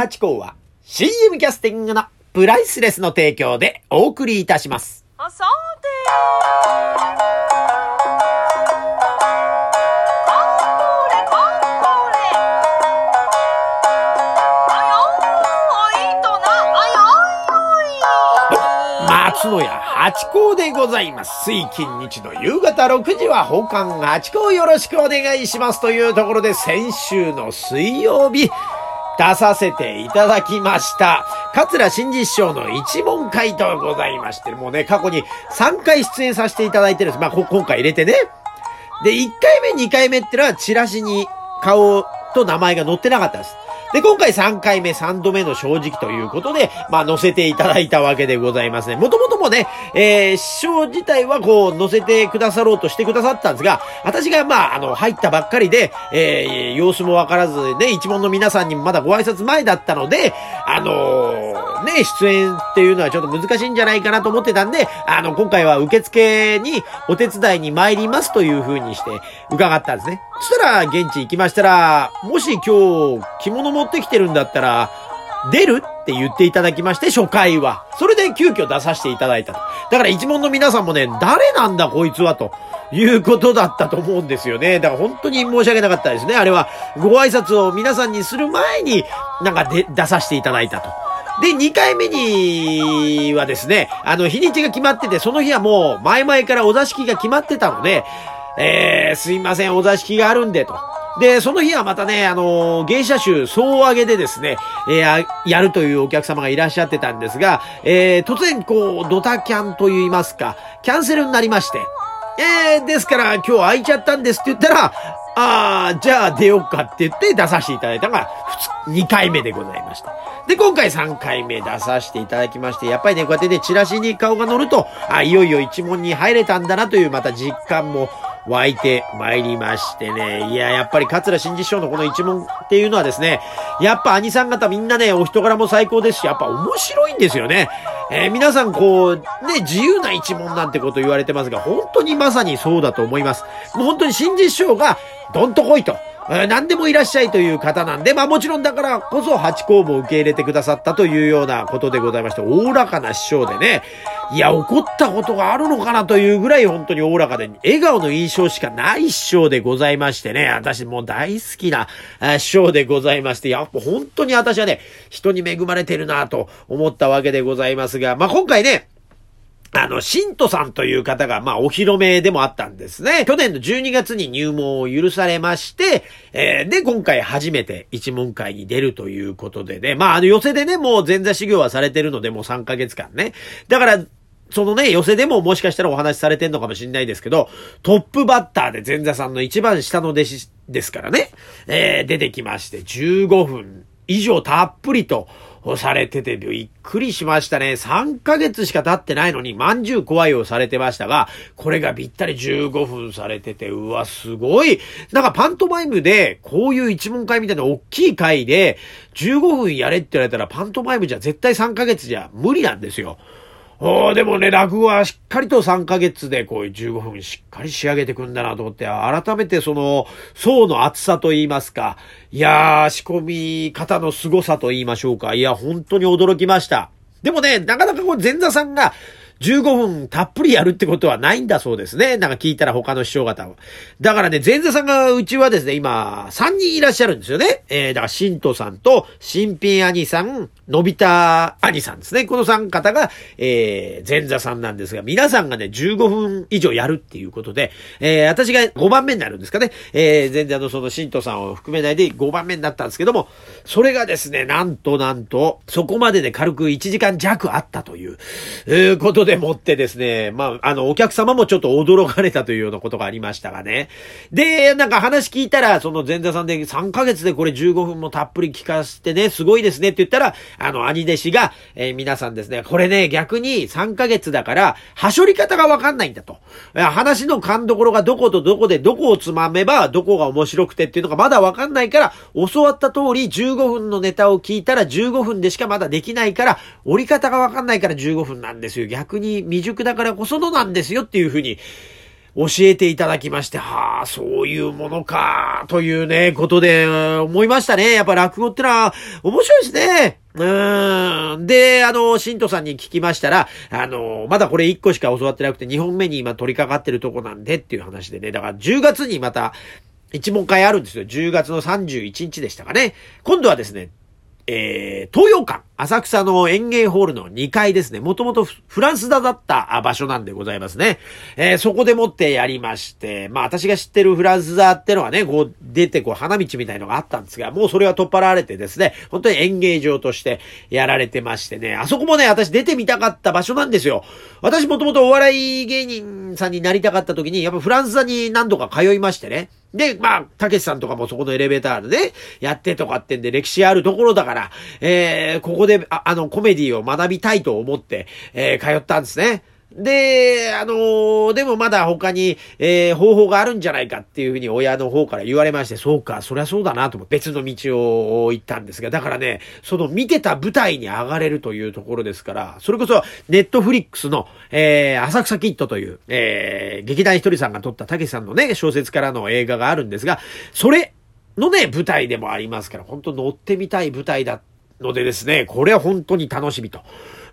八甲は CM キャスティングのプライスレスの提供でお送りいたします。あさてー松野屋八甲でございます。水金日の夕方6時は奉還八甲よろしくお願いしますというところで先週の水曜日、出させていただきました。桂新実師匠の一問回答ございまして、もうね、過去に3回出演させていただいてるんです。まあ、こ今回入れてね。で、1回目、2回目ってのはチラシに顔と名前が載ってなかったです。で、今回3回目、3度目の正直ということで、まあ、載せていただいたわけでございますね。もともともね、えー、師匠自体はこう、載せてくださろうとしてくださったんですが、私がまあ、あの、入ったばっかりで、えー、様子もわからず、ね、一問の皆さんにもまだご挨拶前だったので、あのーね、出演っていうのはちょっと難しいんじゃないかなと思ってたんで、あの、今回は受付にお手伝いに参りますという風にして伺ったんですね。そしたら、現地行きましたら、もし今日着物持ってきてるんだったら、出るって言っていただきまして、初回は。それで急遽出させていただいたと。だから一問の皆さんもね、誰なんだこいつはと。いうことだったと思うんですよね。だから本当に申し訳なかったですね。あれは、ご挨拶を皆さんにする前に、なんかで出させていただいたと。で、2回目にはですね、あの、日にちが決まってて、その日はもう前々からお座敷が決まってたので、えー、すいません、お座敷があるんで、と。で、その日はまたね、あのー芸者集総上げでですね、えーやるというお客様がいらっしゃってたんですが、えー突然こう、ドタキャンと言いますか、キャンセルになりまして、えー、ですから今日空いちゃったんですって言ったら、あー、じゃあ出ようかって言って出させていただいたのが、2回目でございました。で、今回3回目出させていただきまして、やっぱりね、こうやってね、チラシに顔が乗ると、あ、いよいよ一問に入れたんだなという、また実感も湧いて参りましてね。いや、やっぱり桂新次師匠のこの一問っていうのはですね、やっぱ兄さん方みんなね、お人柄も最高ですし、やっぱ面白いんですよね。えー皆さんこう、ね、自由な一問なんてこと言われてますが、本当にまさにそうだと思います。もう本当に新次師匠が、どんと来いと。えー何でもいらっしゃいという方なんで、まあもちろんだからこそ八甲も受け入れてくださったというようなことでございまして、おおらかな師匠でね、いや、怒ったことがあるのかなというぐらい本当におおらかで、笑顔の印象しかない師匠でございましてね、私もう大好きな師匠でございまして、やっぱ本当に私はね、人に恵まれてるなと思ったわけでございますが、まあ今回ね、あの、信徒さんという方が、まあ、お披露目でもあったんですね。去年の12月に入門を許されまして、えーで、今回初めて一門会に出るということでね、まあ、あの、寄せでね、もう前座修行はされてるので、もう3ヶ月間ね。だから、そのね、寄せでももしかしたらお話しされてんのかもしれないですけど、トップバッターで前座さんの一番下の弟子ですからね、えー出てきまして、15分以上たっぷりと、されててびっくりしましたね。3ヶ月しか経ってないのに、まんじゅう怖いをされてましたが、これがぴったり15分されてて、うわ、すごい。なんかパントマイムで、こういう一問会みたいな大きい会で、15分やれって言われたら、パントマイムじゃ絶対3ヶ月じゃ無理なんですよ。おでもね、落語はしっかりと3ヶ月でこういう15分しっかり仕上げてくんだなと思って、改めてその層の厚さと言いますか、いやー、仕込み方の凄さと言いましょうか。いや、本当に驚きました。でもね、なかなかこう前座さんが15分たっぷりやるってことはないんだそうですね。なんか聞いたら他の師匠方は。だからね、前座さんがうちはですね、今、3人いらっしゃるんですよね。えー、だから、新藤さんと、新品兄さん、のび太兄さんですね。この3方が、えー、前座さんなんですが、皆さんがね、15分以上やるっていうことで、えー、私が5番目になるんですかね。えー、前座のその新藤さんを含めないで5番目になったんですけども、それがですね、なんとなんと、そこまでで軽く1時間弱あったという、えーことででもってですね、まあ、あの、お客様もちょっと驚かれたというようなことがありましたがね。で、なんか話聞いたら、その前座さんで3ヶ月でこれ15分もたっぷり聞かせてね、すごいですねって言ったら、あの、兄弟子が、えー皆さんですね、これね、逆に3ヶ月だから、はしょり方がわかんないんだと。話の勘どころがどことどこでどこをつまめば、どこが面白くてっていうのがまだわかんないから、教わった通り15分のネタを聞いたら15分でしかまだできないから、折り方がわかんないから15分なんですよ。逆に未熟だからこそのなんですよっていうふうに、教えていただきまして、はあ、そういうものか、というね、ことで、思いましたね。やっぱ落語ってのは、面白いですね。うん。で、あの、新都さんに聞きましたら、あの、まだこれ1個しか教わってなくて、2本目に今取り掛かってるとこなんでっていう話でね、だから10月にまた、一問会あるんですよ。10月の31日でしたかね。今度はですね、えー、東洋館、浅草の園芸ホールの2階ですね。もともとフランス座だった場所なんでございますね。えー、そこでもってやりまして、まあ私が知ってるフランス座ってのはね、こう出てこう花道みたいのがあったんですが、もうそれは取っ払われてですね、本当に演芸場としてやられてましてね、あそこもね、私出てみたかった場所なんですよ。私もともとお笑い芸人さんになりたかった時に、やっぱフランス座に何度か通いましてね。で、まあ、たけしさんとかもそこのエレベーターでね、やってとかってんで歴史あるところだから、えー、ここで、ああの、コメディを学びたいと思って、えー、通ったんですね。で、あのー、でもまだ他に、えー、方法があるんじゃないかっていうふうに親の方から言われまして、そうか、そりゃそうだなと思って別の道を行ったんですが、だからね、その見てた舞台に上がれるというところですから、それこそネットフリックスの、えー、浅草キッドという、えー、劇団ひとりさんが撮ったたけしさんのね、小説からの映画があるんですが、それのね、舞台でもありますから、本当乗ってみたい舞台だのでですね、これは本当に楽しみと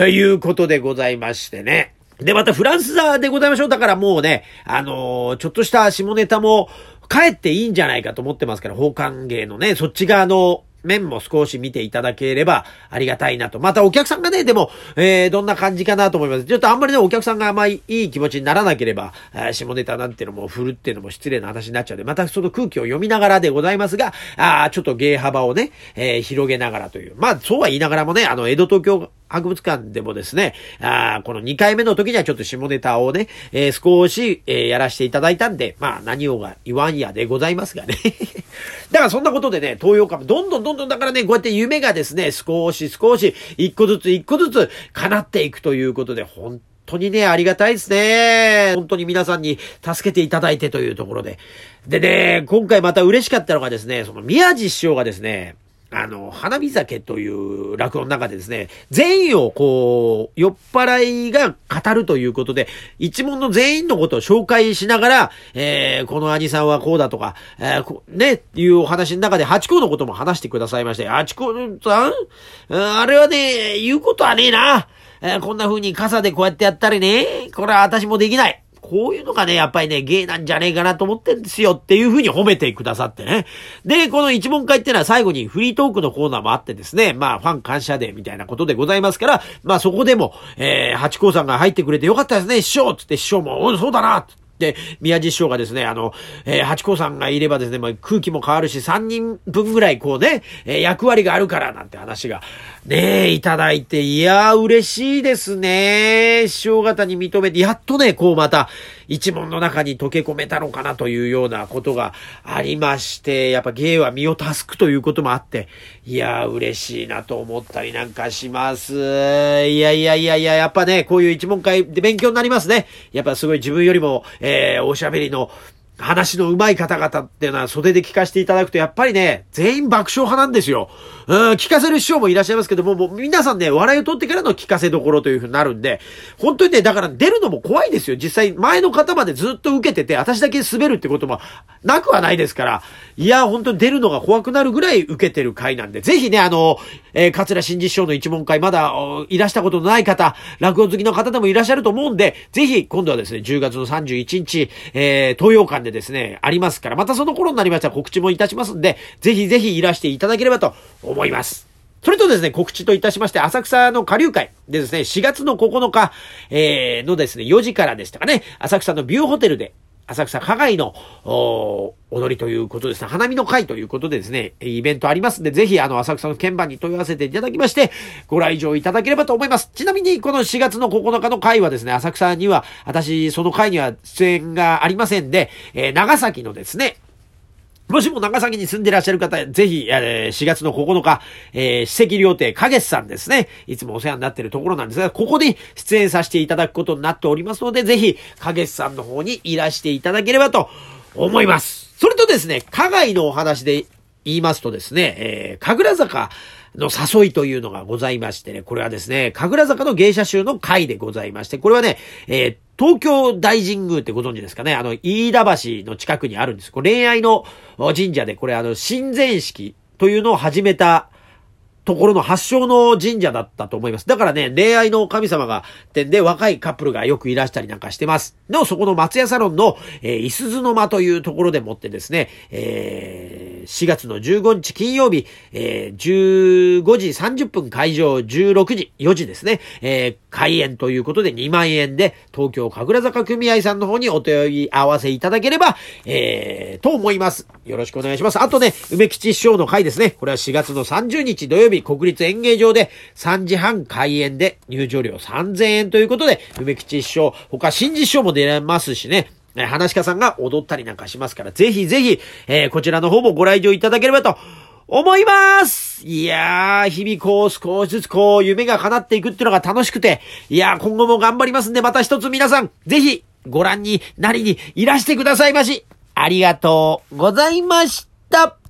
いうことでございましてね。で、またフランス座でございましょう。だからもうね、あのー、ちょっとした下ネタも帰っていいんじゃないかと思ってますから、奉還芸のね、そっち側の面も少し見ていただければありがたいなと。またお客さんがね、でも、えー、どんな感じかなと思います。ちょっとあんまりね、お客さんがあんまりいい気持ちにならなければ、下ネタなんてのも振るっていうのも失礼な話になっちゃうんで、またその空気を読みながらでございますが、あちょっと芸幅をね、えー、広げながらという。まあ、そうは言いながらもね、あの、江戸東京博物館でもですね、あこの2回目の時にはちょっと下ネタをね、えー、少し、え、やらせていただいたんで、まあ何をが言わんやでございますがね。だからそんなことでね、東洋株、どんどんどんどんだからね、こうやって夢がですね、少し少し、一個ずつ一個ずつ叶っていくということで、本当にね、ありがたいですね。本当に皆さんに助けていただいてというところで。でね、今回また嬉しかったのがですね、その宮地師匠がですね、あの、花見酒という落語の中でですね、全員をこう、酔っ払いが語るということで、一門の全員のことを紹介しながら、えー、この兄さんはこうだとか、えー、ね、いうお話の中で、八甲のことも話してくださいまして、八甲さん？あれはね、言うことはねえな。えー、こんな風に傘でこうやってやったりね、これは私もできない。こういうのがね、やっぱりね、芸なんじゃねえかなと思ってんですよっていうふうに褒めてくださってね。で、この一問会っていうのは最後にフリートークのコーナーもあってですね、まあ、ファン感謝デーみたいなことでございますから、まあそこでも、えー、八甲さんが入ってくれてよかったですね、師匠つって師匠も、うん、そうだなで、宮地師匠がですね、あの、えー、八甲さんがいればですね、まあ、空気も変わるし、3人分ぐらいこうね、えー、役割があるからなんて話が、ねえ、いただいて、いやー、嬉しいですね。師匠方に認めて、やっとね、こうまた、一問の中に溶け込めたのかなというようなことがありまして、やっぱ芸は身を助くということもあって、いやー、嬉しいなと思ったりなんかします。いやいやいやいや、やっぱね、こういう一問会で勉強になりますね。やっぱすごい自分よりも、えー、おしゃべりの、話の上手い方々っていうのは袖で聞かせていただくと、やっぱりね、全員爆笑派なんですよ。うん、聞かせる師匠もいらっしゃいますけども、もう皆さんね、笑いを取ってからの聞かせどころというふうになるんで、本当にね、だから出るのも怖いですよ。実際、前の方までずっと受けてて、私だけ滑るってこともなくはないですから、いや、本当に出るのが怖くなるぐらい受けてる回なんで、ぜひね、あの、えー、桂新実師匠の一問会、まだいらしたことのない方、落語好きの方でもいらっしゃると思うんで、ぜひ、今度はですね、10月の31日、えー、東洋館でですね、ありますから、またその頃になりましたら告知もいたしますんで、ぜひぜひいらしていただければと思います。それとですね、告知といたしまして、浅草の下流会でですね、4月の9日、えー、のですね、4時からでしたかね、浅草のビューホテルで、浅草加害の、お踊りということですね。花見の会ということでですね、イベントありますんで、ぜひ、あの、浅草の鍵盤に問い合わせていただきまして、ご来場いただければと思います。ちなみに、この4月の9日の会はですね、浅草には、私、その会には出演がありませんで、えー、長崎のですね、もしも長崎に住んでいらっしゃる方、ぜひ、え、4月の9日、えー、史跡料亭、かげさんですね。いつもお世話になっているところなんですが、ここで出演させていただくことになっておりますので、ぜひ、かげさんの方にいらしていただければと思います。それとですね、加害のお話で言いますとですね、えー、神楽坂、の誘いというのがございましてね、これはですね、神楽坂の芸者集の会でございまして、これはね、えー、東京大神宮ってご存知ですかね？あの、飯田橋の近くにあるんです。これ恋愛の神社で、これあの、神前式というのを始めたところの発祥の神社だったと思います。だからね、恋愛の神様が点で若いカップルがよくいらしたりなんかしてます。の、そこの松屋サロンの、えー、いすずの間というところでもってですね、えー、4月の15日金曜日、えー、15時30分会場16時、4時ですね、えー、開演ということで2万円で東京神楽坂組合さんの方にお問い合わせいただければ、えー、と思います。よろしくお願いします。あとね、梅吉師匠の会ですね。これは4月の30日土曜日、国立演芸場で3時半開演で入場料3000円ということで、梅吉師匠、他新次師匠も出られますしね、話し家さんが踊ったりなんかしますから、ぜひぜひ、えー、こちらの方もご来場いただければと思いますいやー、日々こう少しずつこう夢が叶っていくっていうのが楽しくて、いやー今後も頑張りますんでまた一つ皆さん、ぜひご覧になりにいらしてくださいまし。ありがとうございました。